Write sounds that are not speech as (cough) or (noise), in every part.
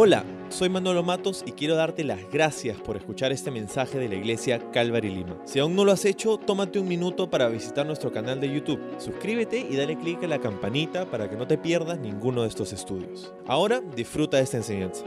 Hola, soy Manolo Matos y quiero darte las gracias por escuchar este mensaje de la iglesia Calvary Lima. Si aún no lo has hecho, tómate un minuto para visitar nuestro canal de YouTube. Suscríbete y dale clic a la campanita para que no te pierdas ninguno de estos estudios. Ahora disfruta de esta enseñanza.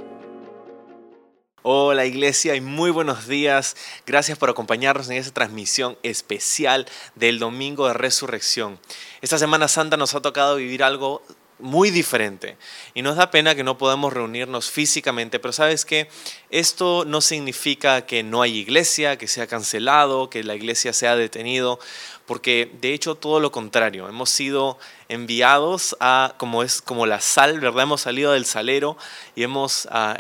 Hola iglesia y muy buenos días. Gracias por acompañarnos en esta transmisión especial del Domingo de Resurrección. Esta Semana Santa nos ha tocado vivir algo muy diferente. Y nos da pena que no podamos reunirnos físicamente, pero sabes que esto no significa que no hay iglesia, que sea cancelado, que la iglesia sea detenido, porque de hecho todo lo contrario, hemos sido enviados a, como es como la sal, ¿verdad? Hemos salido del salero y hemos, ah,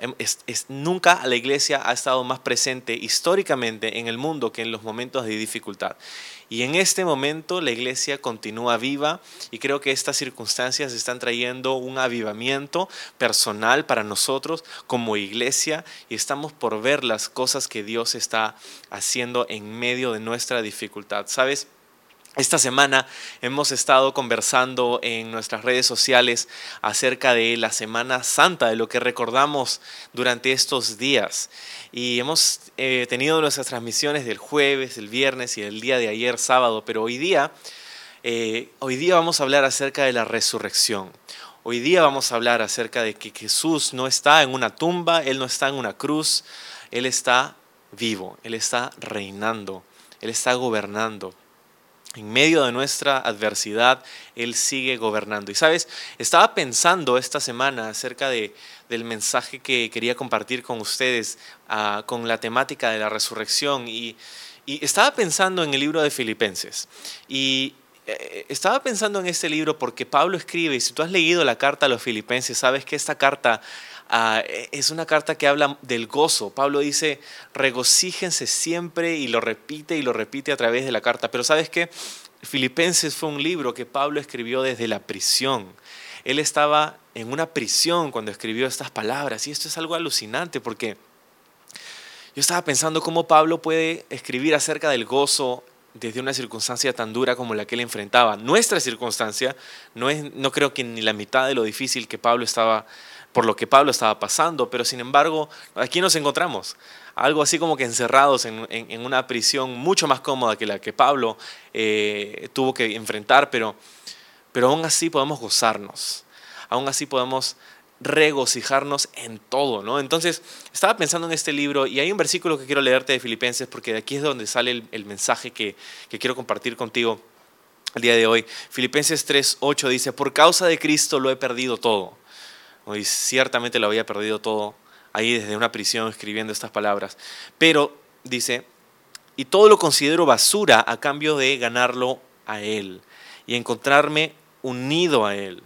nunca la iglesia ha estado más presente históricamente en el mundo que en los momentos de dificultad. Y en este momento la iglesia continúa viva y creo que estas circunstancias están trayendo un avivamiento personal para nosotros como iglesia y estamos por ver las cosas que Dios está haciendo en medio de nuestra dificultad. ¿Sabes? Esta semana hemos estado conversando en nuestras redes sociales acerca de la Semana Santa, de lo que recordamos durante estos días. Y hemos eh, tenido nuestras transmisiones del jueves, el viernes y el día de ayer, sábado, pero hoy día, eh, hoy día vamos a hablar acerca de la resurrección. Hoy día vamos a hablar acerca de que Jesús no está en una tumba, Él no está en una cruz, Él está vivo, Él está reinando, Él está gobernando. En medio de nuestra adversidad, Él sigue gobernando. Y sabes, estaba pensando esta semana acerca de, del mensaje que quería compartir con ustedes ah, con la temática de la resurrección y, y, estaba pensando en el libro de Filipenses. Y eh, estaba pensando en este libro porque Pablo escribe, y si tú has leído la carta a los filipenses, sabes que esta carta Ah, es una carta que habla del gozo. Pablo dice, regocíjense siempre y lo repite y lo repite a través de la carta. Pero sabes qué? Filipenses fue un libro que Pablo escribió desde la prisión. Él estaba en una prisión cuando escribió estas palabras y esto es algo alucinante porque yo estaba pensando cómo Pablo puede escribir acerca del gozo desde una circunstancia tan dura como la que él enfrentaba. Nuestra circunstancia no es, no creo que ni la mitad de lo difícil que Pablo estaba por lo que Pablo estaba pasando, pero sin embargo, aquí nos encontramos, algo así como que encerrados en, una prisión mucho más cómoda que la que Pablo eh, tuvo que enfrentar, pero, pero aún así podemos gozarnos, aún así podemos regocijarnos en todo, ¿no? Entonces, estaba pensando en este libro y hay un versículo que quiero leerte de Filipenses porque de aquí es donde sale el, el mensaje que, que quiero compartir contigo el día de hoy. Filipenses 3:8 dice, por causa de Cristo lo he perdido todo y ciertamente lo había perdido todo ahí desde una prisión escribiendo estas palabras. Pero dice, y todo lo considero basura a cambio de ganarlo a Él y encontrarme unido a Él,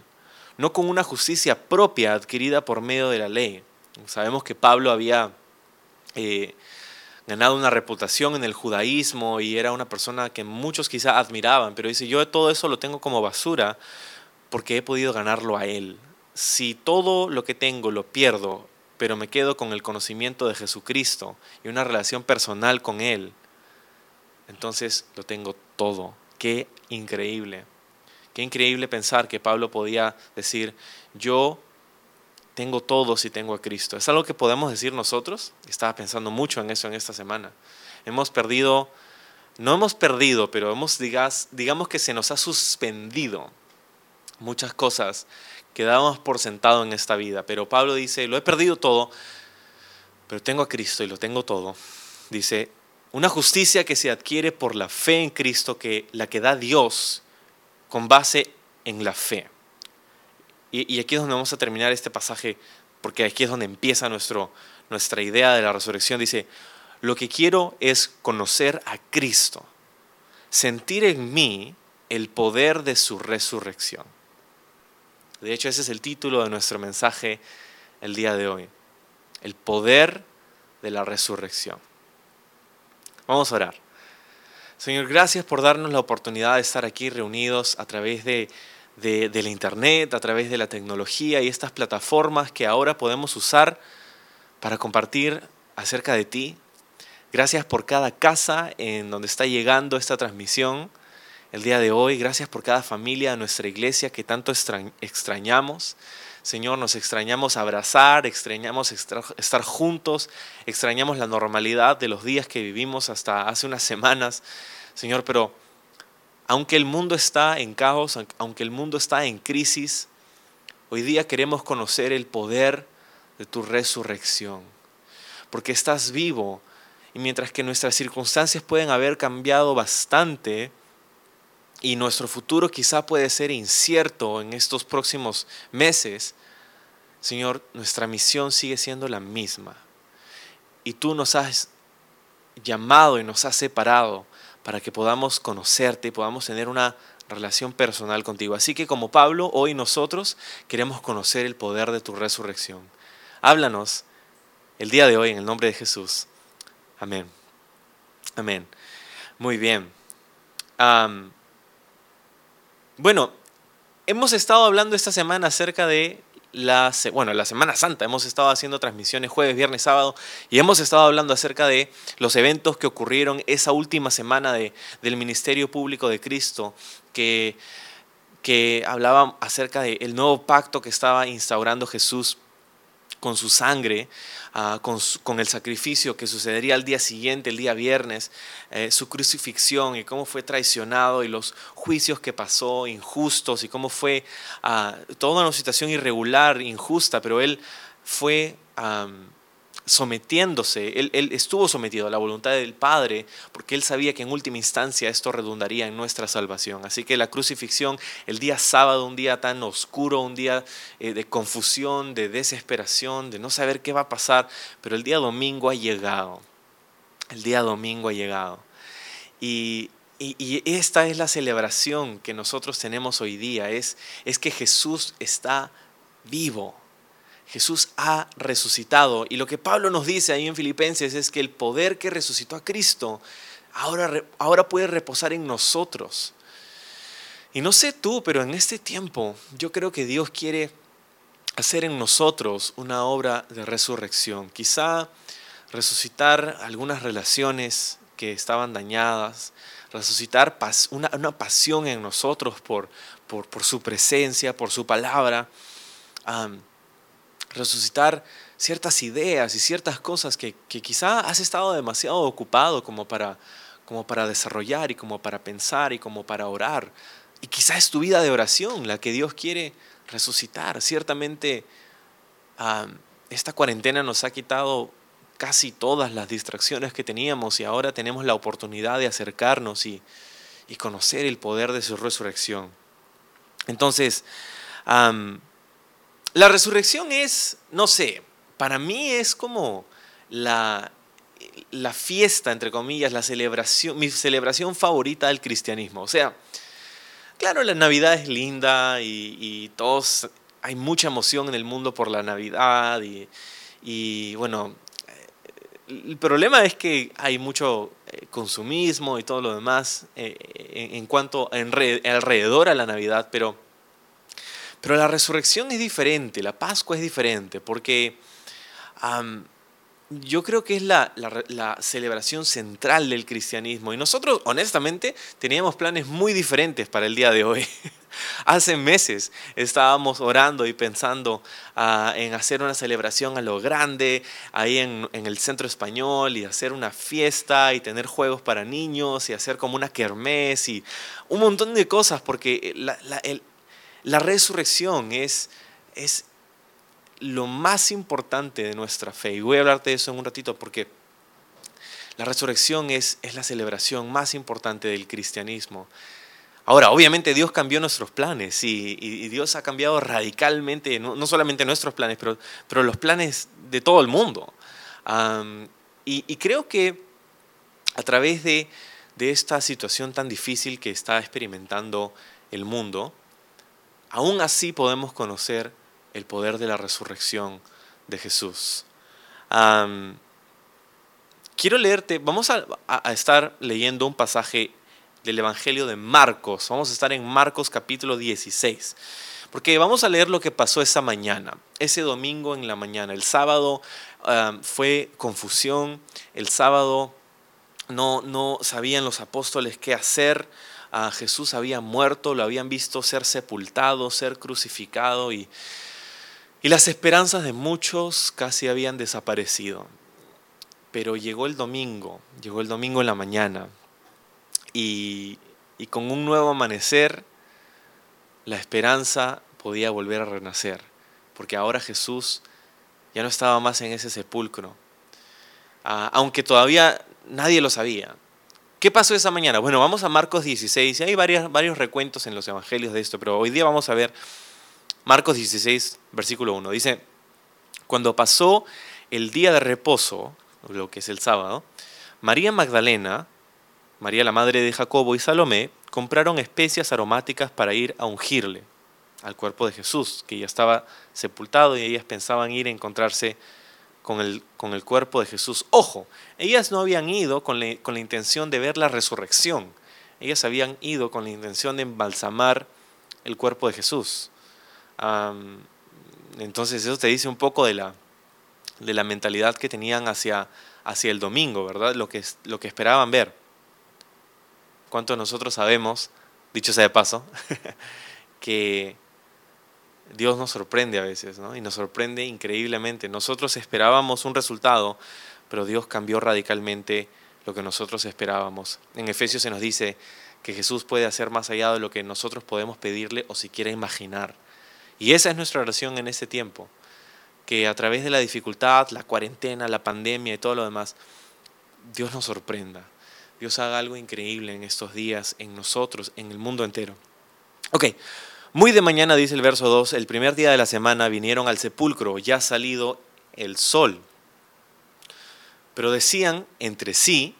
no con una justicia propia adquirida por medio de la ley. Sabemos que Pablo había eh, ganado una reputación en el judaísmo y era una persona que muchos quizá admiraban, pero dice, yo todo eso lo tengo como basura porque he podido ganarlo a Él, si todo lo que tengo lo pierdo, pero me quedo con el conocimiento de Jesucristo y una relación personal con Él, entonces lo tengo todo. Qué increíble. Qué increíble pensar que Pablo podía decir, yo tengo todo si tengo a Cristo. ¿Es algo que podemos decir nosotros? Estaba pensando mucho en eso en esta semana. Hemos perdido, no hemos perdido, pero hemos, digamos que se nos ha suspendido muchas cosas quedamos por sentado en esta vida. Pero Pablo dice, lo he perdido todo, pero tengo a Cristo y lo tengo todo. Dice, una justicia que se adquiere por la fe en Cristo, que la que da Dios con base en la fe. Y, aquí es donde vamos a terminar este pasaje, porque aquí es donde empieza nuestro, nuestra idea de la resurrección. Dice, lo que quiero es conocer a Cristo, sentir en mí el poder de su resurrección. De hecho, ese es el título de nuestro mensaje el día de hoy. El poder de la resurrección. Vamos a orar. Señor, gracias por darnos la oportunidad de estar aquí reunidos a través de, de, la internet, a través de la tecnología y estas plataformas que ahora podemos usar para compartir acerca de ti. Gracias por cada casa en donde está llegando esta transmisión el día de hoy. Gracias por cada familia de nuestra iglesia que tanto extrañamos. Señor, nos extrañamos abrazar, extrañamos estar juntos, extrañamos la normalidad de los días que vivimos hasta hace unas semanas, Señor, pero aunque el mundo está en caos, aunque el mundo está en crisis, hoy día queremos conocer el poder de tu resurrección, porque estás vivo y mientras que nuestras circunstancias pueden haber cambiado bastante y nuestro futuro quizá puede ser incierto en estos próximos meses, Señor, nuestra misión sigue siendo la misma. Y tú nos has llamado y nos has separado para que podamos conocerte y podamos tener una relación personal contigo. Así que como Pablo, hoy nosotros queremos conocer el poder de tu resurrección. Háblanos el día de hoy en el nombre de Jesús. Amén. Amén. Muy bien. Bueno, hemos estado hablando esta semana acerca de la, bueno, la Semana Santa. Hemos estado haciendo transmisiones jueves, viernes, sábado y hemos estado hablando acerca de los eventos que ocurrieron esa última semana de, del Ministerio Público de Cristo que, que hablaba acerca del nuevo pacto que estaba instaurando Jesús con su sangre, ah, con, el sacrificio que sucedería al día siguiente, el día viernes, eh, su crucifixión y cómo fue traicionado y los juicios que pasó injustos y cómo fue ah, toda una situación irregular, injusta, pero él fue sometiéndose, él, estuvo sometido a la voluntad del Padre, porque él sabía que en última instancia esto redundaría en nuestra salvación. Así que la crucifixión, el día sábado, un día tan oscuro, un día eh, de confusión, de desesperación, de no saber qué va a pasar, pero el día domingo ha llegado. El día domingo ha llegado. Y, y, esta es la celebración que nosotros tenemos hoy día, es, es que Jesús está vivo Jesús ha resucitado. Y lo que Pablo nos dice ahí en Filipenses es que el poder que resucitó a Cristo ahora, ahora puede reposar en nosotros. Y no sé tú, pero en este tiempo yo creo que Dios quiere hacer en nosotros una obra de resurrección. Quizá resucitar algunas relaciones que estaban dañadas, resucitar una, pasión en nosotros por, por, su presencia, por su palabra resucitar ciertas ideas y ciertas cosas que, quizá has estado demasiado ocupado como para, como para desarrollar y como para pensar y como para orar. Y quizá es tu vida de oración la que Dios quiere resucitar. Ciertamente esta cuarentena nos ha quitado casi todas las distracciones que teníamos y ahora tenemos la oportunidad de acercarnos y, conocer el poder de su resurrección. Entonces, la resurrección es, no sé, para mí es como la, la fiesta, entre comillas, la celebración, mi celebración favorita del cristianismo. O sea, claro, la Navidad es linda y, todos, hay mucha emoción en el mundo por la Navidad y, bueno, el problema es que hay mucho eh, consumismo y todo lo demás eh, en, cuanto alrededor a la Navidad, pero pero la resurrección es diferente, la Pascua es diferente, porque yo creo que es la, celebración central del cristianismo. Y nosotros, honestamente, teníamos planes muy diferentes para el día de hoy. (laughs) Hace meses estábamos orando y pensando ah, en hacer una celebración a lo grande ahí en, el centro español y hacer una fiesta y tener juegos para niños y hacer como una kermés y un montón de cosas porque el, la resurrección es, es lo más importante de nuestra fe. Y voy a hablarte de eso en un ratito porque la resurrección es, es la celebración más importante del cristianismo. Ahora, obviamente Dios cambió nuestros planes y, Dios ha cambiado radicalmente, no, solamente nuestros planes, pero, pero, los planes de todo el mundo. y, creo que a través de, de esta situación tan difícil que está experimentando el mundo, aún así podemos conocer el poder de la resurrección de Jesús. quiero leerte, vamos a, estar leyendo un pasaje del Evangelio de Marcos, vamos a estar en Marcos capítulo 16, porque vamos a leer lo que pasó esa mañana, ese domingo en la mañana. El sábado fue confusión, el sábado no, no sabían los apóstoles qué hacer, a Jesús había muerto, lo habían visto ser sepultado, ser crucificado y, Y las esperanzas de muchos casi habían desaparecido. Pero llegó el domingo, llegó el domingo en la mañana. Y, y con un nuevo amanecer, la esperanza podía volver a renacer. Porque ahora Jesús ya no estaba más en ese sepulcro. Ah, aunque todavía nadie lo sabía. ¿Qué pasó esa mañana? Bueno, vamos a Marcos 16. Y hay varios recuentos en los evangelios de esto, pero hoy día vamos a ver Marcos 16, versículo 1. Dice, cuando pasó el día de reposo, lo que es el sábado, María Magdalena, María la madre de Jacobo y Salomé compraron especias aromáticas para ir a ungirle al cuerpo de Jesús, que ya estaba sepultado y ellas pensaban ir a encontrarse con el, con el cuerpo de Jesús. Ojo, ellas no habían ido con la, con la intención de ver la resurrección, ellas habían ido con la intención de embalsamar el cuerpo de Jesús entonces eso te dice un poco de la, de la mentalidad que tenían hacia, hacia el domingo, ¿verdad? Lo que, lo que esperaban ver. ¿Cuántos nosotros sabemos, dicho sea de paso, (laughs) que Dios nos sorprende a veces, ¿no? Y nos sorprende increíblemente. Nosotros esperábamos un resultado, pero Dios cambió radicalmente lo que nosotros esperábamos. En Efesios se nos dice que Jesús puede hacer más allá de lo que nosotros podemos pedirle o siquiera imaginar. Y esa es nuestra oración en este tiempo, que a través de la dificultad, la cuarentena, la pandemia y todo lo demás, Dios nos sorprenda. Dios haga algo increíble en estos días, en nosotros, en el mundo entero. Ok, muy de mañana, dice el verso 2, el primer día de la semana vinieron al sepulcro, ya salido el sol. Pero decían entre sí,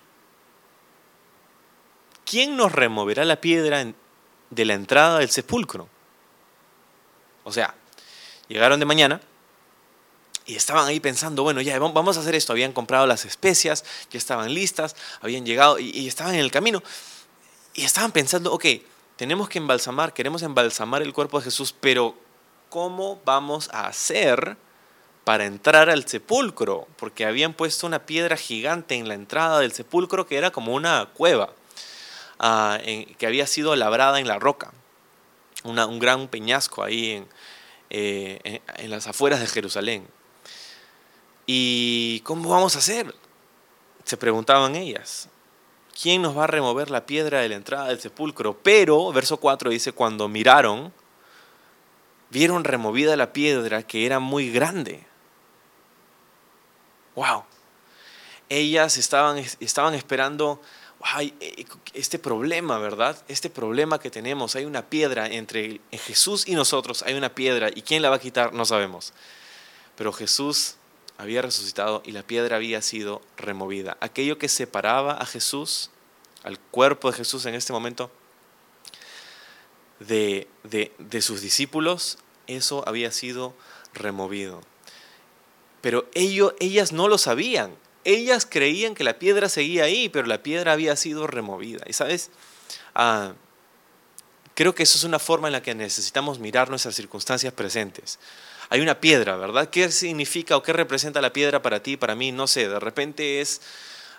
¿quién nos removerá la piedra de la entrada del sepulcro? O sea, llegaron de mañana y estaban ahí pensando, bueno, ya vamos a hacer esto. Habían comprado las especias, ya estaban listas, habían llegado y, estaban en el camino. Y estaban pensando, ok, tenemos que embalsamar, queremos embalsamar el cuerpo de Jesús, pero ¿cómo vamos a hacer para entrar al sepulcro? Porque habían puesto una piedra gigante en la entrada del sepulcro que era como una cueva, ah, que había sido labrada en la roca un gran peñasco ahí eh, en, las afueras de Jerusalén. ¿Y cómo vamos a hacer? Se preguntaban ellas. ¿Quién nos va a remover la piedra de la entrada del sepulcro? Pero, verso 4 dice, cuando miraron, vieron removida la piedra que era muy grande. ¡Wow! Ellas estaban, esperando eh, este problema, ¿verdad? Este problema que tenemos, hay una piedra entre Jesús y nosotros, hay una piedra, y quién la va a quitar no sabemos. Pero Jesús había resucitado y la piedra había sido removida. Aquello que separaba a Jesús, al cuerpo de Jesús en este momento, de, de sus discípulos, eso había sido removido. Pero ellas no lo sabían ellas creían que la piedra seguía ahí, pero la piedra había sido removida. Y sabes, ah, creo que eso es una forma en la que necesitamos mirar nuestras circunstancias presentes. Hay una piedra, ¿verdad? ¿Qué significa o qué representa la piedra para ti, para mí? No sé, de repente es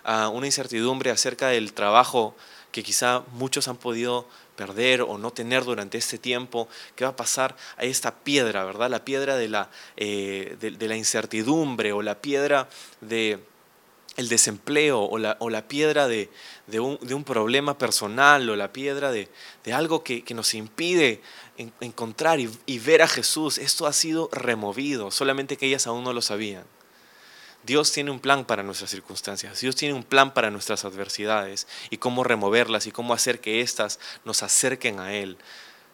ah, una incertidumbre acerca del trabajo que quizá muchos han podido perder o no tener durante este tiempo, ¿qué va a pasar a esta piedra, verdad? La piedra de la, eh, de la incertidumbre o la piedra de, el desempleo o la, o la piedra de, un, problema personal o la piedra de, algo que, nos impide encontrar y, y, ver a Jesús, esto ha sido removido, solamente que ellas aún no lo sabían. Dios tiene un plan para nuestras circunstancias, Dios tiene un plan para nuestras adversidades y cómo removerlas y cómo hacer que éstas nos acerquen a Él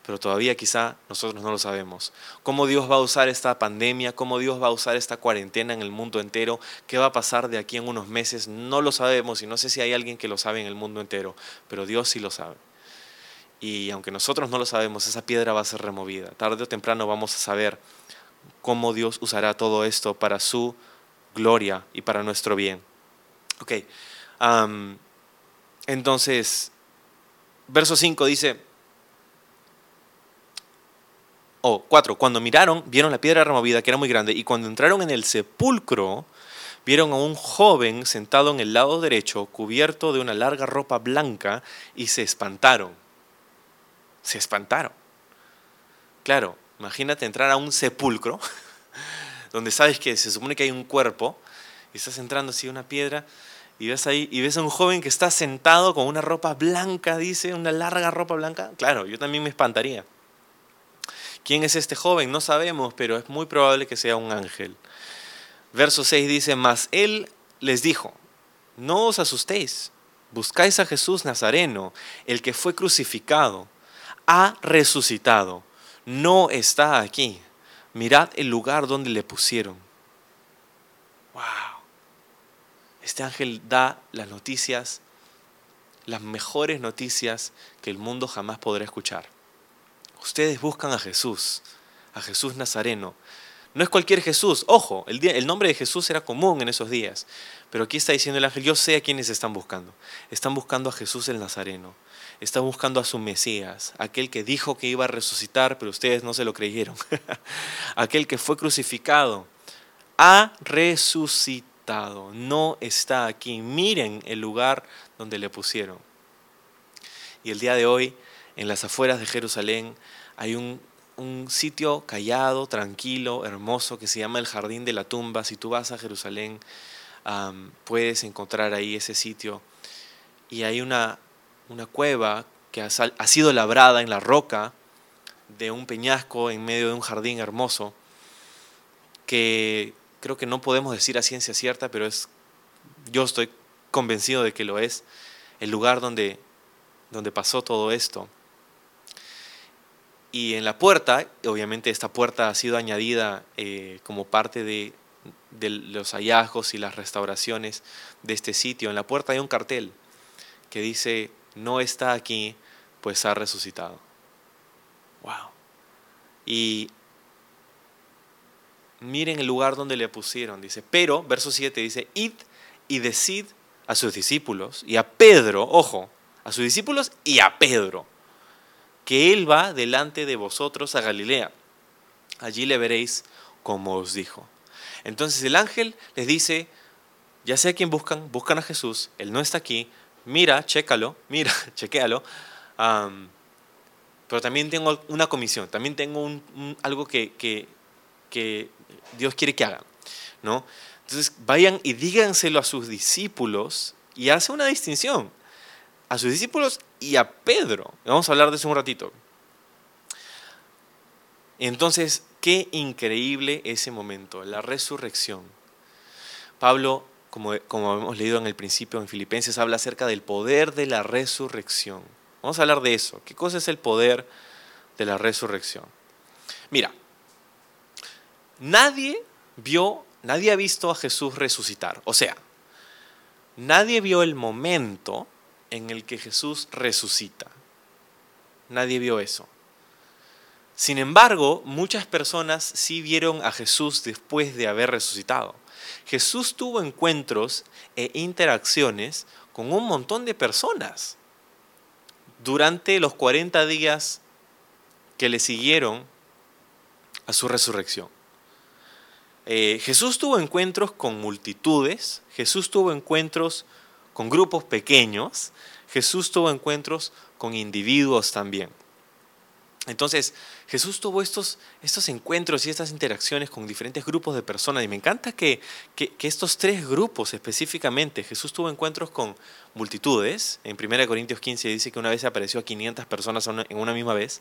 pero todavía quizá nosotros no lo sabemos. ¿Cómo Dios va a usar esta pandemia? ¿Cómo Dios va a usar esta cuarentena en el mundo entero? ¿Qué va a pasar de aquí en unos meses? No lo sabemos y no sé si hay alguien que lo sabe en el mundo entero, pero Dios sí lo sabe. Y aunque nosotros no lo sabemos, esa piedra va a ser removida. Tarde o temprano vamos a saber cómo Dios usará todo esto para su gloria y para nuestro bien. Ok. entonces, verso 5 dice, o cuatro, cuando miraron, vieron la piedra removida, que era muy grande, y cuando entraron en el sepulcro, vieron a un joven sentado en el lado derecho, cubierto de una larga ropa blanca, y se espantaron. Se espantaron. Claro, imagínate entrar a un sepulcro (laughs) donde sabes que se supone que hay un cuerpo, y estás entrando así una piedra, y ves ahí, y ves a un joven que está sentado con una ropa blanca, dice, una larga ropa blanca. Claro, yo también me espantaría. ¿Quién es este joven? No sabemos, pero es muy probable que sea un ángel. Verso 6 dice, mas él les dijo, no os asustéis, buscáis a Jesús Nazareno, el que fue crucificado, ha resucitado, no está aquí. Mirad el lugar donde le pusieron. Wow. Este ángel da las noticias, las mejores noticias que el mundo jamás podrá escuchar. Ustedes buscan a Jesús, a Jesús Nazareno. No es cualquier Jesús, ojo, el, nombre de Jesús era común en esos días, pero aquí está diciendo el ángel, yo sé a quiénes están buscando. Están buscando a Jesús el Nazareno, están buscando a su Mesías, aquel que dijo que iba a resucitar, pero ustedes no se lo creyeron. (laughs) aquel que fue crucificado, ha resucitado, no está aquí. Miren el lugar donde le pusieron. Y el día de hoy, en las afueras de Jerusalén, hay un, un sitio callado, tranquilo, hermoso, que se llama el Jardín de la Tumba. Si tú vas a Jerusalén, puedes encontrar ahí ese sitio. Y hay una, una cueva que ha, ha sido labrada en la roca de un peñasco en medio de un jardín hermoso, que creo que no podemos decir a ciencia cierta, pero es, yo estoy convencido de que lo es, el lugar donde, donde pasó todo esto. Y en la puerta, obviamente esta puerta ha sido añadida eh, como parte de, de, los hallazgos y las restauraciones de este sitio. En la puerta hay un cartel que dice, no está aquí, pues ha resucitado. Wow. Y miren el lugar donde le pusieron, dice, pero, verso 7 dice, id y decid a sus discípulos y a Pedro, ojo, a sus discípulos y a Pedro, que él va delante de vosotros a Galilea. Allí le veréis como os dijo. Entonces el ángel les dice, ya sé a quién buscan, buscan a Jesús, él no está aquí, mira, chécalo, mira, (laughs) chequéalo. Pero también tengo una comisión, también tengo algo que, que, que Dios quiere que hagan. ¿no? Entonces vayan y díganselo a sus discípulos y hace una distinción. A sus discípulos y a Pedro. Vamos a hablar de eso un ratito. Entonces, qué increíble ese momento, la resurrección. Pablo, como, como hemos leído en el principio en Filipenses, habla acerca del poder de la resurrección. Vamos a hablar de eso. ¿Qué cosa es el poder de la resurrección? Mira, nadie vio, nadie ha visto a Jesús resucitar. O sea, nadie vio el momento en el que Jesús resucita. Nadie vio eso. Sin embargo, muchas personas sí vieron a Jesús después de haber resucitado. Jesús tuvo encuentros e interacciones con un montón de personas durante los 40 días que le siguieron a su resurrección. Eh, Jesús tuvo encuentros con multitudes, Jesús tuvo encuentros con grupos pequeños, Jesús tuvo encuentros con individuos también. Entonces, Jesús tuvo estos, estos encuentros y estas interacciones con diferentes grupos de personas. Y me encanta que, que, que, estos tres grupos específicamente, Jesús tuvo encuentros con multitudes. En 1 Corintios 15 dice que una vez apareció a 500 personas en una misma vez.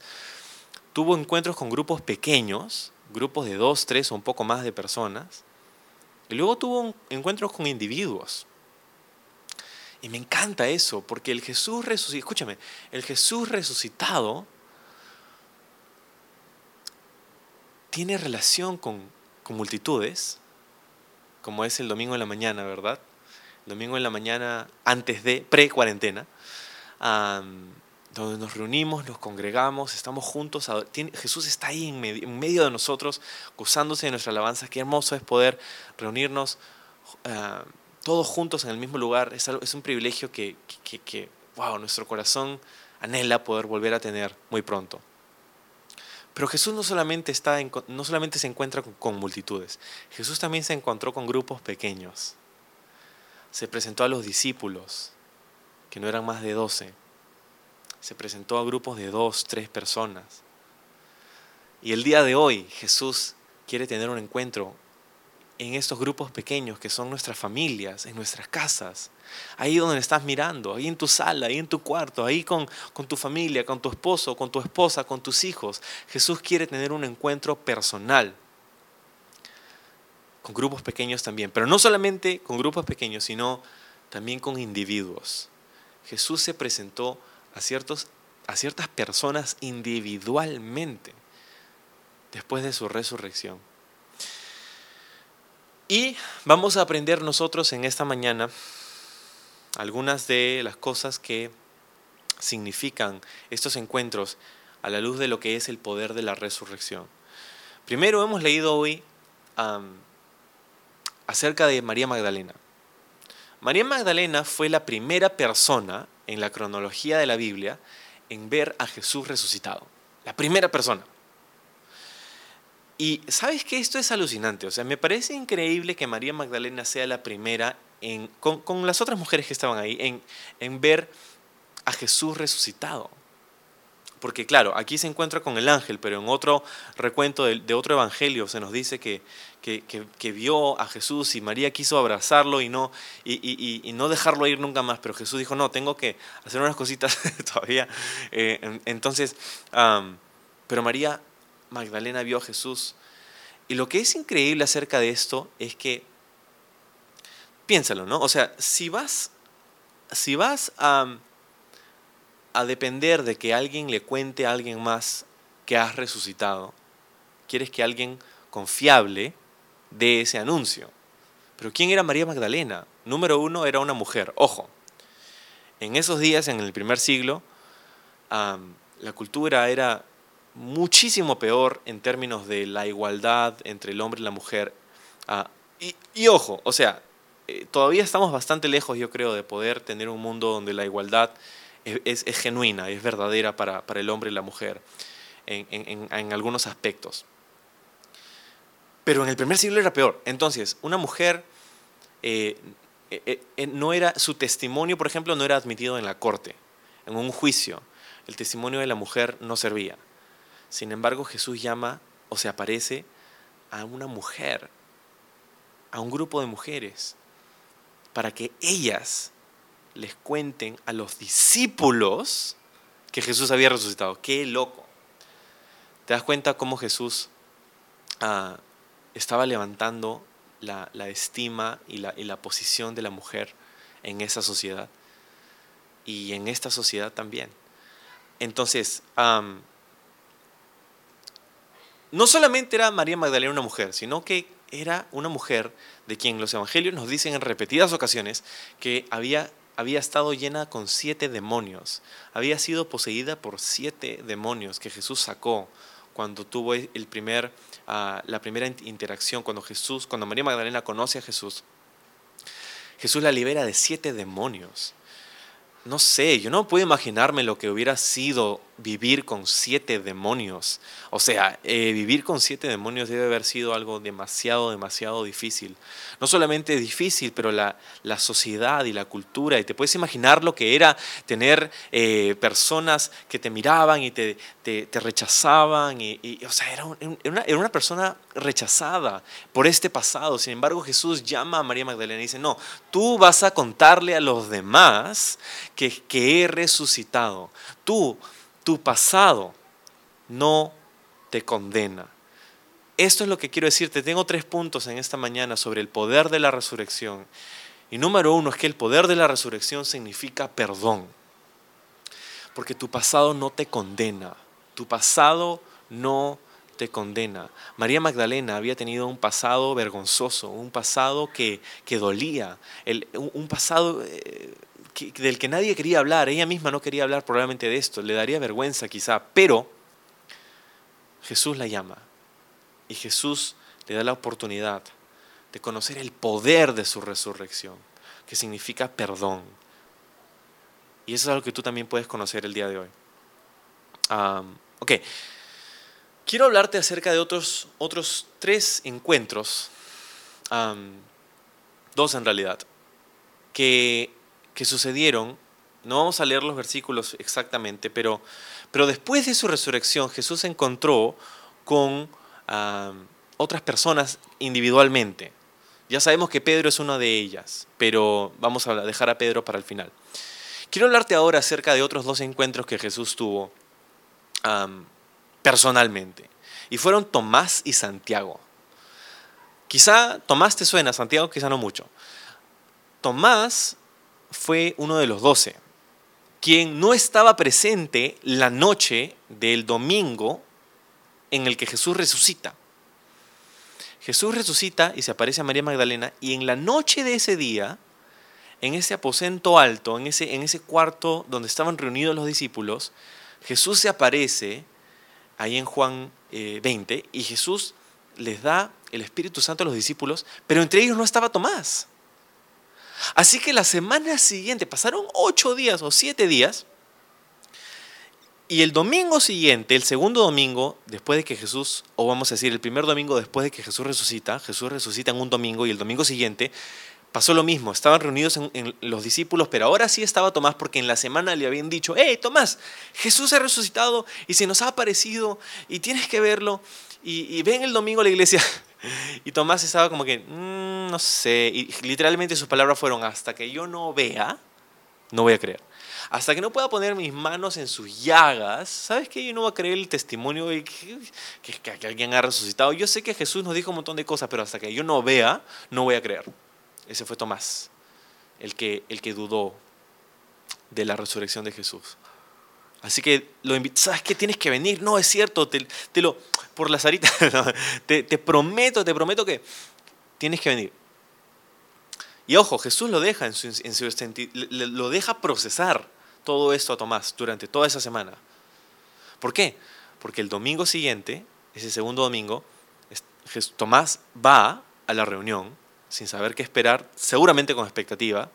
Tuvo encuentros con grupos pequeños, grupos de dos, tres o un poco más de personas. Y luego tuvo encuentros con individuos. Y me encanta eso, porque el Jesús resucitado, escúchame, el Jesús resucitado tiene relación con, con multitudes, como es el domingo en la mañana, ¿verdad? El domingo en la mañana antes de, pre-cuarentena, donde nos reunimos, nos congregamos, estamos juntos. Jesús está ahí en medio, de nosotros, gozándose de nuestra alabanza. Qué hermoso es poder reunirnos todos juntos en el mismo lugar. Es, algo, es un privilegio que, que, que, wow, nuestro corazón anhela poder volver a tener muy pronto. Pero Jesús no solamente, está en, no solamente se encuentra con, con multitudes, Jesús también se encontró con grupos pequeños. Se presentó a los discípulos, que no eran más de doce. Se presentó a grupos de dos, tres personas. Y el día de hoy Jesús quiere tener un encuentro en estos grupos pequeños que son nuestras familias, en nuestras casas. Ahí donde estás mirando, ahí en tu sala, ahí en tu cuarto, ahí con, con tu familia, con tu esposo, con tu esposa, con tus hijos. Jesús quiere tener un encuentro personal con grupos pequeños también, pero no solamente con grupos pequeños, sino también con individuos. Jesús se presentó a, ciertos, a ciertas personas individualmente después de su resurrección. Y vamos a aprender nosotros en esta mañana algunas de las cosas que significan estos encuentros a la luz de lo que es el poder de la resurrección. Primero hemos leído hoy acerca de María Magdalena. María Magdalena fue la primera persona en la cronología de la Biblia en ver a Jesús resucitado. La primera persona. Y sabes que esto es alucinante, o sea, me parece increíble que María Magdalena sea la primera, en, con, las otras mujeres que estaban ahí, en, en ver a Jesús resucitado. Porque claro, aquí se encuentra con el ángel, pero en otro recuento de, otro evangelio se nos dice que, que, vio a Jesús y María quiso abrazarlo y no, y, no dejarlo ir nunca más, pero Jesús dijo, no, tengo que hacer unas cositas (laughs) todavía. Eh, entonces, pero María Magdalena vio a Jesús. Y lo que es increíble acerca de esto es que, piénsalo, ¿no? O sea, si vas, si vas a a depender de que alguien le cuente a alguien más que has resucitado. Quieres que alguien confiable dé ese anuncio. Pero ¿quién era María Magdalena? Número uno, era una mujer. Ojo, en esos días, en el primer siglo, la cultura era muchísimo peor en términos de la igualdad entre el hombre y la mujer. Ah, y, ojo, o sea, eh, todavía estamos bastante lejos, yo creo, de poder tener un mundo donde la igualdad es, genuina, es verdadera para, el hombre y la mujer en, algunos aspectos. Pero en el primer siglo era peor. Entonces, una mujer eh, eh, no era, su testimonio, por ejemplo, no era admitido en la corte, en un juicio. El testimonio de la mujer no servía. Sin embargo, Jesús llama o se aparece a una mujer, a un grupo de mujeres, para que ellas les cuenten a los discípulos que Jesús había resucitado. Qué loco. ¿Te das cuenta cómo Jesús ah, estaba levantando la, estima y la, y la, posición de la mujer en esa sociedad? Y en esta sociedad también. Entonces, no solamente era María Magdalena una mujer, sino que era una mujer de quien los evangelios nos dicen en repetidas ocasiones que había había estado llena con siete demonios, había sido poseída por siete demonios que Jesús sacó cuando tuvo el primer, ah, la primera interacción, cuando Jesús, cuando María Magdalena conoce a Jesús. Jesús la libera de siete demonios no sé, yo no puedo imaginarme lo que hubiera sido vivir con siete demonios. O sea, eh, vivir con siete demonios debe haber sido algo demasiado, demasiado difícil. No solamente difícil, pero la, la sociedad y la cultura. Y te puedes imaginar lo que era tener eh, personas que te miraban y te, te, rechazaban. Y, o sea, era, una, era una persona rechazada por este pasado. Sin embargo, Jesús llama a María Magdalena y dice, no, tú vas a contarle a los demás que, he resucitado. Tú, tu pasado, no te condena. Esto es lo que quiero decirte. Tengo tres puntos en esta mañana sobre el poder de la resurrección. Y número uno es que el poder de la resurrección significa perdón. Porque tu pasado no te condena. Tu pasado no te condena. María Magdalena había tenido un pasado vergonzoso, un pasado que, que dolía, un pasado eh, del que nadie quería hablar, ella misma no quería hablar probablemente de esto, le daría vergüenza quizá, pero Jesús la llama y Jesús le da la oportunidad de conocer el poder de su resurrección, que significa perdón. Y eso es algo que tú también puedes conocer el día de hoy. Quiero hablarte acerca de otros, otros tres encuentros, dos en realidad, que que sucedieron, no vamos a leer los versículos exactamente, pero, pero después de su resurrección Jesús se encontró con otras personas individualmente. Ya sabemos que Pedro es una de ellas, pero vamos a dejar a Pedro para el final. Quiero hablarte ahora acerca de otros dos encuentros que Jesús tuvo personalmente. Y fueron Tomás y Santiago. Quizá Tomás te suena, Santiago quizá no mucho. Tomás fue uno de los doce, quien no estaba presente la noche del domingo en el que Jesús resucita. Jesús resucita y se aparece a María Magdalena y en la noche de ese día, en ese aposento alto, en ese, en ese cuarto donde estaban reunidos los discípulos, Jesús se aparece ahí en Juan 20 eh, y Jesús les da el Espíritu Santo a los discípulos, pero entre ellos no estaba Tomás. Así que la semana siguiente, pasaron ocho días o siete días, y el domingo siguiente, el segundo domingo, después de que Jesús, o vamos a decir, el primer domingo después de que Jesús resucita, Jesús resucita en un domingo y el domingo siguiente pasó lo mismo, estaban reunidos en, los discípulos, pero ahora sí estaba Tomás porque en la semana le habían dicho, hey Tomás, Jesús ha resucitado y se nos ha aparecido y tienes que verlo y, ven el domingo a la iglesia. (laughs) Y Tomás estaba como que, mm, no sé, y literalmente sus palabras fueron, hasta que yo no vea, no voy a creer hasta que no pueda poner mis manos en sus llagas, ¿sabes qué? Yo no voy a creer el testimonio de que, que, alguien ha resucitado. Yo sé que Jesús nos dijo un montón de cosas, pero hasta que yo no vea, no voy a creer. Ese fue Tomás, el que, el que dudó de la resurrección de Jesús. Así que lo ¿sabes qué? Tienes que venir. No, es cierto, te, lo, por la zarita, (laughs) te, te prometo, te prometo que tienes que venir. Y ojo, Jesús lo deja en su, en su lo deja procesar todo esto a Tomás durante toda esa semana. ¿Por qué? Porque el domingo siguiente, ese segundo domingo, Tomás va a la reunión sin saber qué esperar, seguramente con expectativa.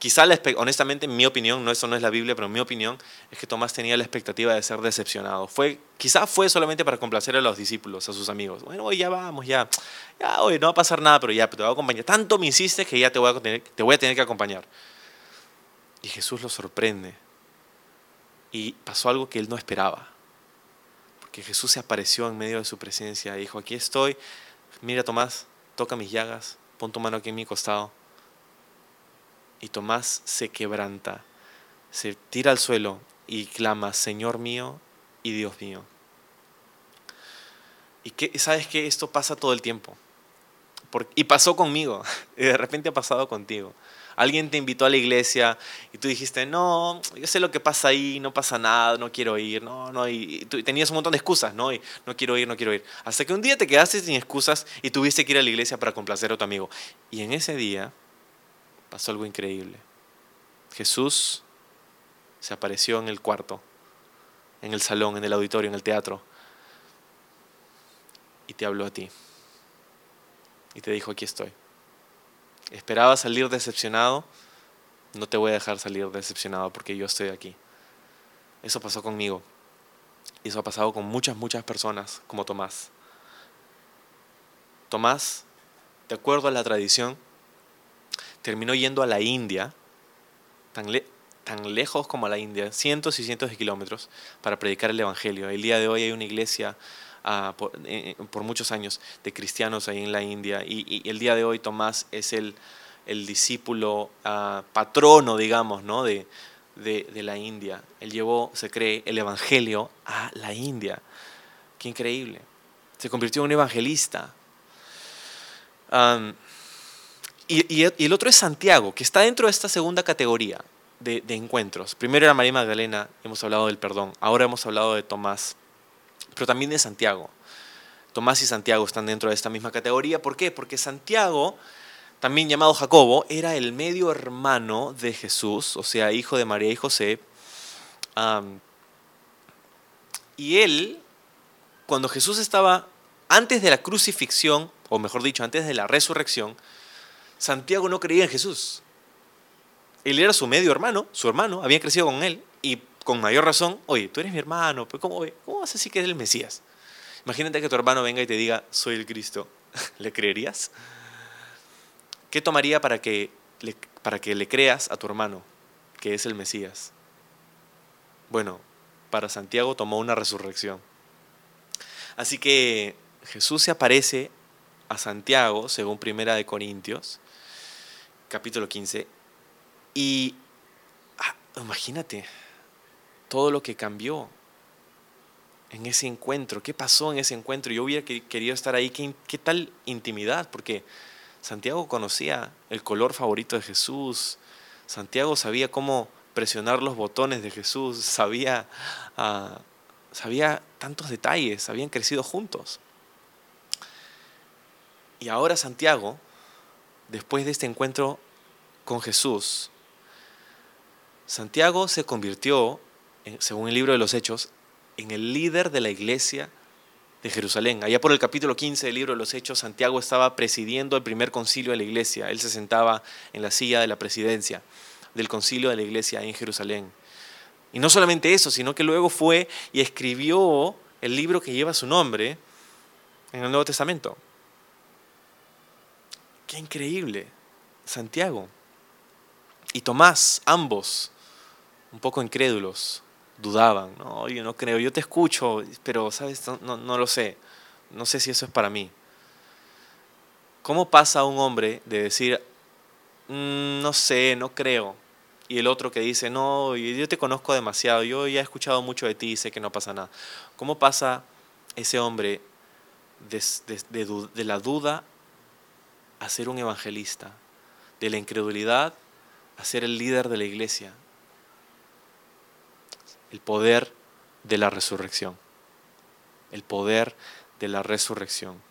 Quizá, honestamente, en mi opinión, no eso no es la Biblia, pero en mi opinión es que Tomás tenía la expectativa de ser decepcionado. Fue, quizá fue solamente para complacer a los discípulos, a sus amigos. Bueno, hoy ya vamos, ya, ya, hoy no va a pasar nada, pero ya te voy a acompañar. Tanto me insistes que ya te voy a te voy a tener que acompañar. Y Jesús lo sorprende. Y pasó algo que él no esperaba. Porque Jesús se apareció en medio de su presencia y dijo, aquí estoy, mira Tomás, toca mis llagas, pon tu mano aquí en mi costado. Y Tomás se quebranta, se tira al suelo y clama, Señor mío y Dios mío. Y que, sabes que esto pasa todo el tiempo. y pasó conmigo, (laughs) y de repente ha pasado contigo. Alguien te invitó a la iglesia y tú dijiste, no, yo sé lo que pasa ahí, no pasa nada, no quiero ir, no, no, y tenías un montón de excusas, ¿no? Y no quiero ir, no quiero ir. Hasta que un día te quedaste sin excusas y tuviste que ir a la iglesia para complacer a tu amigo. Y en ese día pasó algo increíble. Jesús se apareció en el cuarto, en el salón, en el auditorio, en el teatro, y te habló a ti. Y te dijo, aquí estoy. Esperaba salir decepcionado, no te voy a dejar salir decepcionado porque yo estoy aquí. Eso pasó conmigo. Eso ha pasado con muchas, muchas personas como Tomás. Tomás, de acuerdo a la tradición, terminó yendo a la India, tan, tan lejos como a la India, cientos y cientos de kilómetros, para predicar el Evangelio. El día de hoy hay una iglesia Ah, eh, por, muchos años de cristianos ahí en la India. Y, el día de hoy Tomás es el, el discípulo ah, patrono, digamos, ¿no? de, de, la India. Él llevó, se cree, el Evangelio a la India. Qué increíble. Se convirtió en un evangelista. y, y, el otro es Santiago, que está dentro de esta segunda categoría de, de encuentros. Primero era María Magdalena, hemos hablado del perdón. Ahora hemos hablado de Tomás pero también de Santiago. Tomás y Santiago están dentro de esta misma categoría. ¿Por qué? Porque Santiago, también llamado Jacobo, era el medio hermano de Jesús, o sea, hijo de María y José. y él, cuando Jesús estaba antes de la crucifixión, o mejor dicho, antes de la resurrección, Santiago no creía en Jesús. Él era su medio hermano, su hermano, había crecido con él, y con mayor razón, oye, tú eres mi hermano, ¿cómo, cómo vas a decir que eres el Mesías? Imagínate que tu hermano venga y te diga, soy el Cristo. (laughs) ¿Le creerías? ¿Qué tomaría para que, le, para que le creas a tu hermano que es el Mesías? Bueno, para Santiago tomó una resurrección. Así que Jesús se aparece a Santiago, según Primera de Corintios, capítulo 15, y ah, imagínate todo lo que cambió en ese encuentro, qué pasó en ese encuentro. Yo hubiera querido estar ahí, qué, tal intimidad, porque Santiago conocía el color favorito de Jesús, Santiago sabía cómo presionar los botones de Jesús, sabía, ah, sabía tantos detalles, habían crecido juntos. Y ahora Santiago, después de este encuentro con Jesús, Santiago se convirtió, según el libro de los Hechos, en el líder de la iglesia de Jerusalén. Allá por el capítulo 15 del libro de los Hechos, Santiago estaba presidiendo el primer concilio de la iglesia. Él se sentaba en la silla de la presidencia del concilio de la iglesia en Jerusalén. Y no solamente eso, sino que luego fue y escribió el libro que lleva su nombre en el Nuevo Testamento. Qué increíble. Santiago y Tomás, ambos, un poco incrédulos, dudaban. No, yo no creo, yo te escucho, pero, ¿sabes? No, no, lo sé. No sé si eso es para mí. ¿Cómo pasa un hombre de decir, mm, no sé, no creo, y el otro que dice, no, yo te conozco demasiado, yo ya he escuchado mucho de ti y sé que no pasa nada. ¿Cómo pasa ese hombre de, la duda a ser un evangelista, de la incredulidad a ser el líder de la iglesia? El poder de la resurrección. El poder de la resurrección.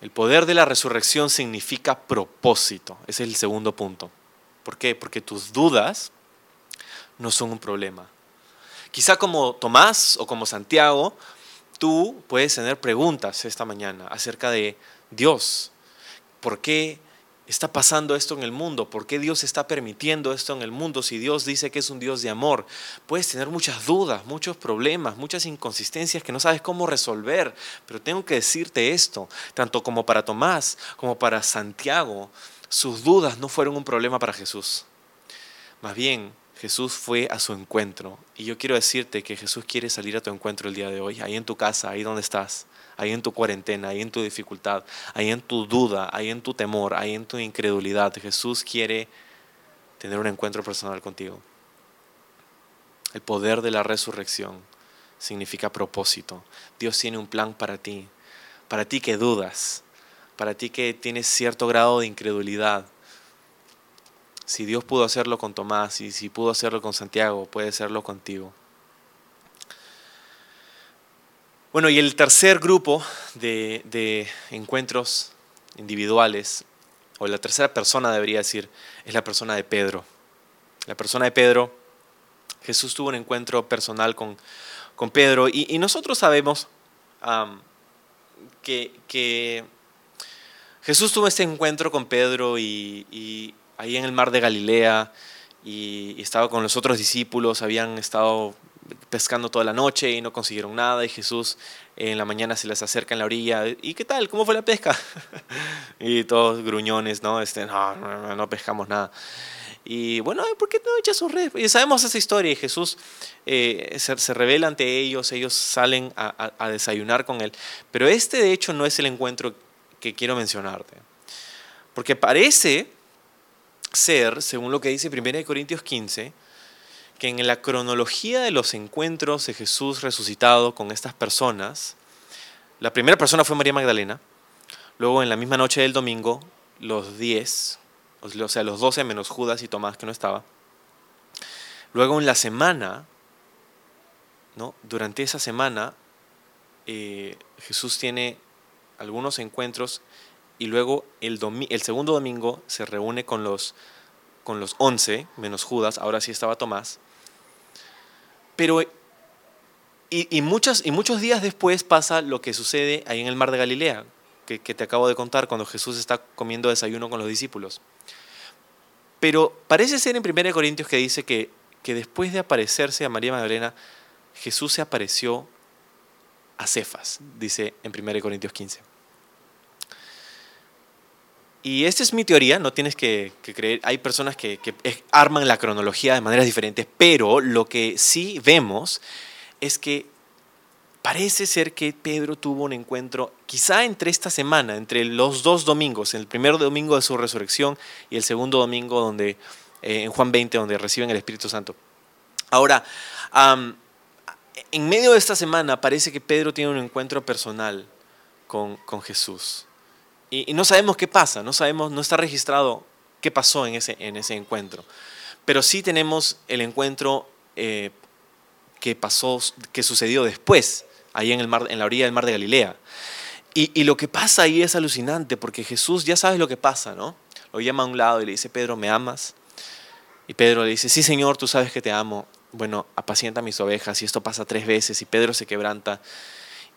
El poder de la resurrección significa propósito. Ese es el segundo punto. ¿Por qué? Porque tus dudas no son un problema. Quizá como Tomás o como Santiago, tú puedes tener preguntas esta mañana acerca de Dios. ¿Por qué está pasando esto en el mundo? ¿Por qué Dios está permitiendo esto en el mundo si Dios dice que es un Dios de amor? Puedes tener muchas dudas, muchos problemas, muchas inconsistencias que no sabes cómo resolver, pero tengo que decirte esto, tanto como para Tomás como para Santiago, sus dudas no fueron un problema para Jesús. Más bien, Jesús fue a su encuentro. Y yo quiero decirte que Jesús quiere salir a tu encuentro el día de hoy, ahí en tu casa, ahí donde estás, ahí en tu cuarentena, ahí en tu dificultad, ahí en tu duda, ahí en tu temor, ahí en tu incredulidad. Jesús quiere tener un encuentro personal contigo. El poder de la resurrección significa propósito. Dios tiene un plan para ti, para ti que dudas, para ti que tienes cierto grado de incredulidad, si Dios pudo hacerlo con Tomás y si pudo hacerlo con Santiago, puede hacerlo contigo. Bueno, y el tercer grupo de, encuentros individuales, o la tercera persona debería decir, es la persona de Pedro. La persona de Pedro, Jesús tuvo un encuentro personal con, Pedro y, nosotros sabemos que Jesús tuvo este encuentro con Pedro y, ahí en el mar de Galilea y, estaba con los otros discípulos, habían estado pescando toda la noche y no consiguieron nada y Jesús en la mañana se les acerca en la orilla y ¿qué tal? ¿Cómo fue la pesca? (laughs) y todos gruñones, ¿no? Este, no, no, pescamos nada. Y bueno, ¿por qué no echas un red? Y sabemos esa historia y Jesús eh, se, revela ante ellos, ellos salen a, a, desayunar con él. Pero este de hecho no es el encuentro que quiero mencionarte. Porque parece ser, según lo que dice 1 Corintios 15, que en la cronología de los encuentros de Jesús resucitado con estas personas, la primera persona fue María Magdalena, luego en la misma noche del domingo, los 10, o sea, los 12 menos Judas y Tomás que no estaba, luego en la semana, ¿no? durante esa semana, eh, Jesús tiene algunos encuentros y luego el, el segundo domingo se reúne con los, con los 11, menos Judas, ahora sí estaba Tomás. Pero, y, y muchos días después pasa lo que sucede ahí en el mar de Galilea, que, que te acabo de contar, cuando Jesús está comiendo desayuno con los discípulos. Pero parece ser en 1 Corintios que dice que, que después de aparecerse a María Magdalena, Jesús se apareció a Cefas, dice en 1 Corintios 15. Y esta es mi teoría, no tienes que, creer, hay personas que, arman la cronología de maneras diferentes, pero lo que sí vemos es que parece ser que Pedro tuvo un encuentro, quizá entre esta semana, entre los dos domingos, el primer domingo de su resurrección y el segundo domingo donde, eh, en Juan 20, donde reciben el Espíritu Santo. Ahora, en medio de esta semana parece que Pedro tiene un encuentro personal con, Jesús. Y, no sabemos qué pasa, no sabemos, no está registrado qué pasó en ese, en ese encuentro. Pero sí tenemos el encuentro eh, que pasó, que sucedió después, ahí en, el mar, en la orilla del mar de Galilea. Y, y, lo que pasa ahí es alucinante, porque Jesús ya sabes lo que pasa, ¿no? Lo llama a un lado y le dice, Pedro, ¿me amas? Y Pedro le dice, sí, Señor, tú sabes que te amo. Bueno, apacienta mis ovejas. Y esto pasa tres veces y Pedro se quebranta.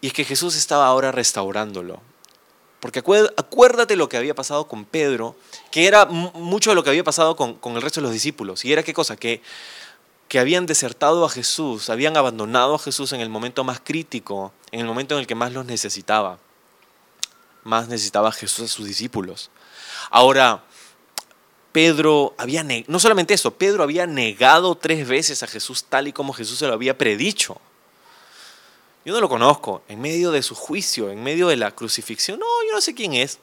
Y es que Jesús estaba ahora restaurándolo. Porque acuérdate lo que había pasado con Pedro, que era mucho de lo que había pasado con, el resto de los discípulos. Y era qué cosa, que que habían desertado a Jesús, habían abandonado a Jesús en el momento más crítico, en el momento en el que más los necesitaba. Más necesitaba a Jesús a sus discípulos. Ahora, Pedro había, no solamente eso, Pedro había negado tres veces a Jesús tal y como Jesús se lo había predicho. Yo no lo conozco, en medio de su juicio, en medio de la crucifixión, no, yo no sé quién es.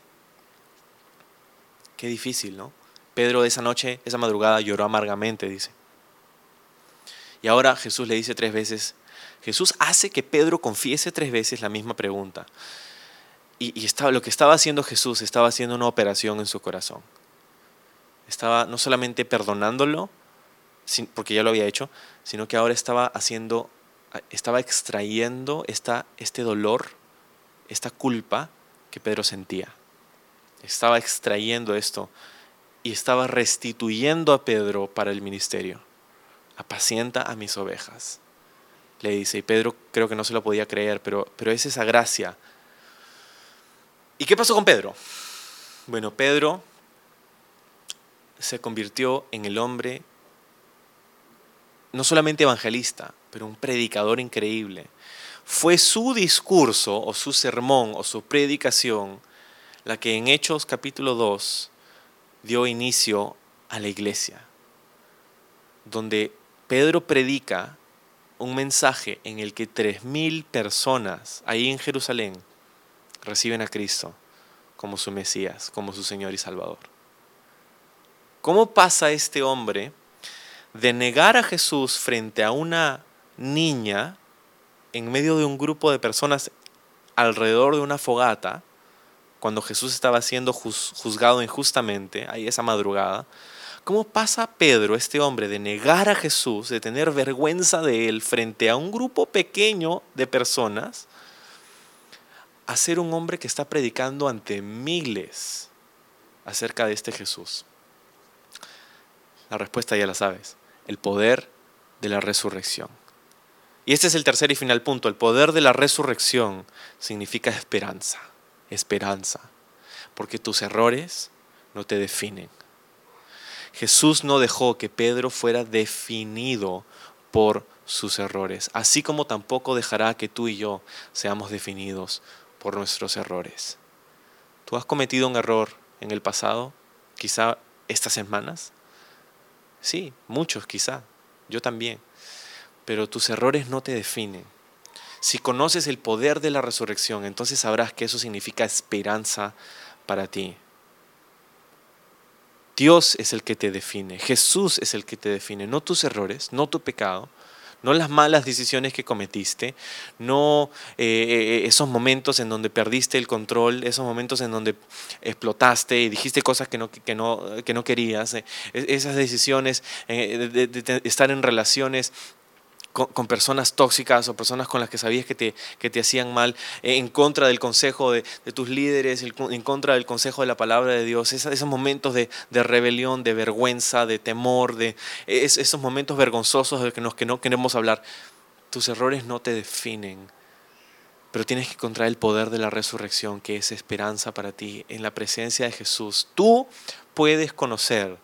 Qué difícil, ¿no? Pedro esa noche, esa madrugada lloró amargamente, dice. Y ahora Jesús le dice tres veces, Jesús hace que Pedro confiese tres veces la misma pregunta. Y, estaba, lo que estaba haciendo Jesús, estaba haciendo una operación en su corazón. Estaba no solamente perdonándolo, porque ya lo había hecho, sino que ahora estaba haciendo, estaba extrayendo esta, este dolor, esta culpa que Pedro sentía. Estaba extrayendo esto y estaba restituyendo a Pedro para el ministerio apacienta a mis ovejas. Le dice, y Pedro creo que no se lo podía creer, pero, pero es esa gracia. ¿Y qué pasó con Pedro? Bueno, Pedro se convirtió en el hombre, no solamente evangelista, pero un predicador increíble. Fue su discurso o su sermón o su predicación la que en Hechos capítulo 2 dio inicio a la iglesia, donde Pedro predica un mensaje en el que tres mil personas ahí en Jerusalén reciben a Cristo como su Mesías, como su Señor y Salvador. ¿Cómo pasa este hombre de negar a Jesús frente a una niña en medio de un grupo de personas alrededor de una fogata, cuando Jesús estaba siendo juzgado injustamente, ahí esa madrugada, ¿Cómo pasa Pedro, este hombre, de negar a Jesús, de tener vergüenza de él frente a un grupo pequeño de personas, a ser un hombre que está predicando ante miles acerca de este Jesús? La respuesta ya la sabes, el poder de la resurrección. Y este es el tercer y final punto, el poder de la resurrección significa esperanza, esperanza, porque tus errores no te definen Jesús no dejó que Pedro fuera definido por sus errores, así como tampoco dejará que tú y yo seamos definidos por nuestros errores. ¿Tú has cometido un error en el pasado? Quizá estas semanas. Sí, muchos quizá. Yo también. Pero tus errores no te definen. Si conoces el poder de la resurrección, entonces sabrás que eso significa esperanza para ti. Dios es el que te define, Jesús es el que te define, no tus errores, no tu pecado, no las malas decisiones que cometiste, no eh, eh, esos momentos en donde perdiste el control, esos momentos en donde explotaste y dijiste cosas que no, que no, que no querías, eh, esas decisiones de, estar en relaciones con, personas tóxicas o personas con las que sabías que te, que te hacían mal, eh, en contra del consejo de, tus líderes, en contra del consejo de la palabra de Dios, esos, momentos de, rebelión, de vergüenza, de temor, de esos momentos vergonzosos de los que, que no queremos hablar. Tus errores no te definen, pero tienes que encontrar el poder de la resurrección, que es esperanza para ti, en la presencia de Jesús. Tú puedes conocer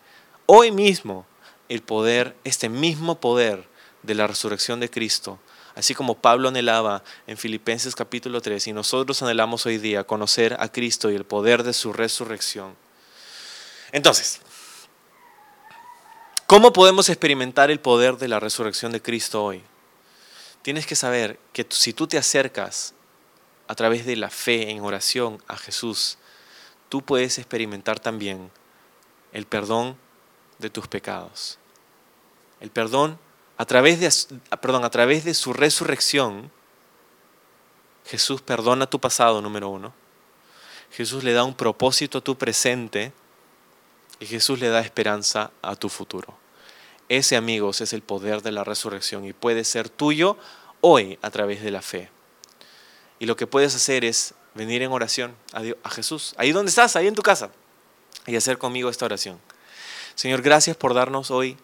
hoy mismo el poder, este mismo poder de la resurrección de Cristo, así como Pablo anhelaba en Filipenses capítulo 3 y nosotros anhelamos hoy día conocer a Cristo y el poder de su resurrección. Entonces, ¿cómo podemos experimentar el poder de la resurrección de Cristo hoy? tienes que saber que si tú te acercas a través de la fe en oración a Jesús, tú puedes experimentar también el perdón de tus pecados. El perdón a través de, perdón, a través de su resurrección, Jesús perdona tu pasado, número uno. Jesús le da un propósito a tu presente y Jesús le da esperanza a tu futuro. Ese, amigos, es el poder de la resurrección y puede ser tuyo hoy a través de la fe. Y lo que puedes hacer es venir en oración a, Jesús, ahí donde estás, ahí en tu casa, y hacer conmigo esta oración. Señor, gracias por darnos hoy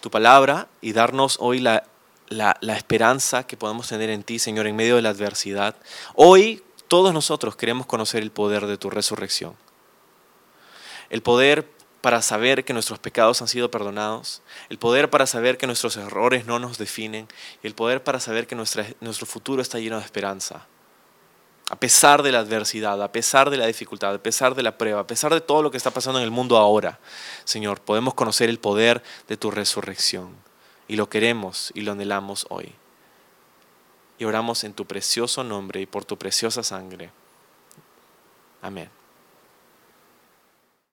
tu palabra y darnos hoy la, la esperanza que podemos tener en ti, Señor, en medio de la adversidad. Hoy todos nosotros queremos conocer el poder de tu resurrección. El poder para saber que nuestros pecados han sido perdonados, el poder para saber que nuestros errores no nos definen y el poder para saber que nuestro futuro está lleno de esperanza. A pesar de la adversidad, a pesar de la dificultad, a pesar de la prueba, a pesar de todo lo que está pasando en el mundo ahora, Señor, podemos conocer el poder de tu resurrección y lo queremos y lo anhelamos hoy. Y oramos en tu precioso nombre y por tu preciosa sangre. Amén.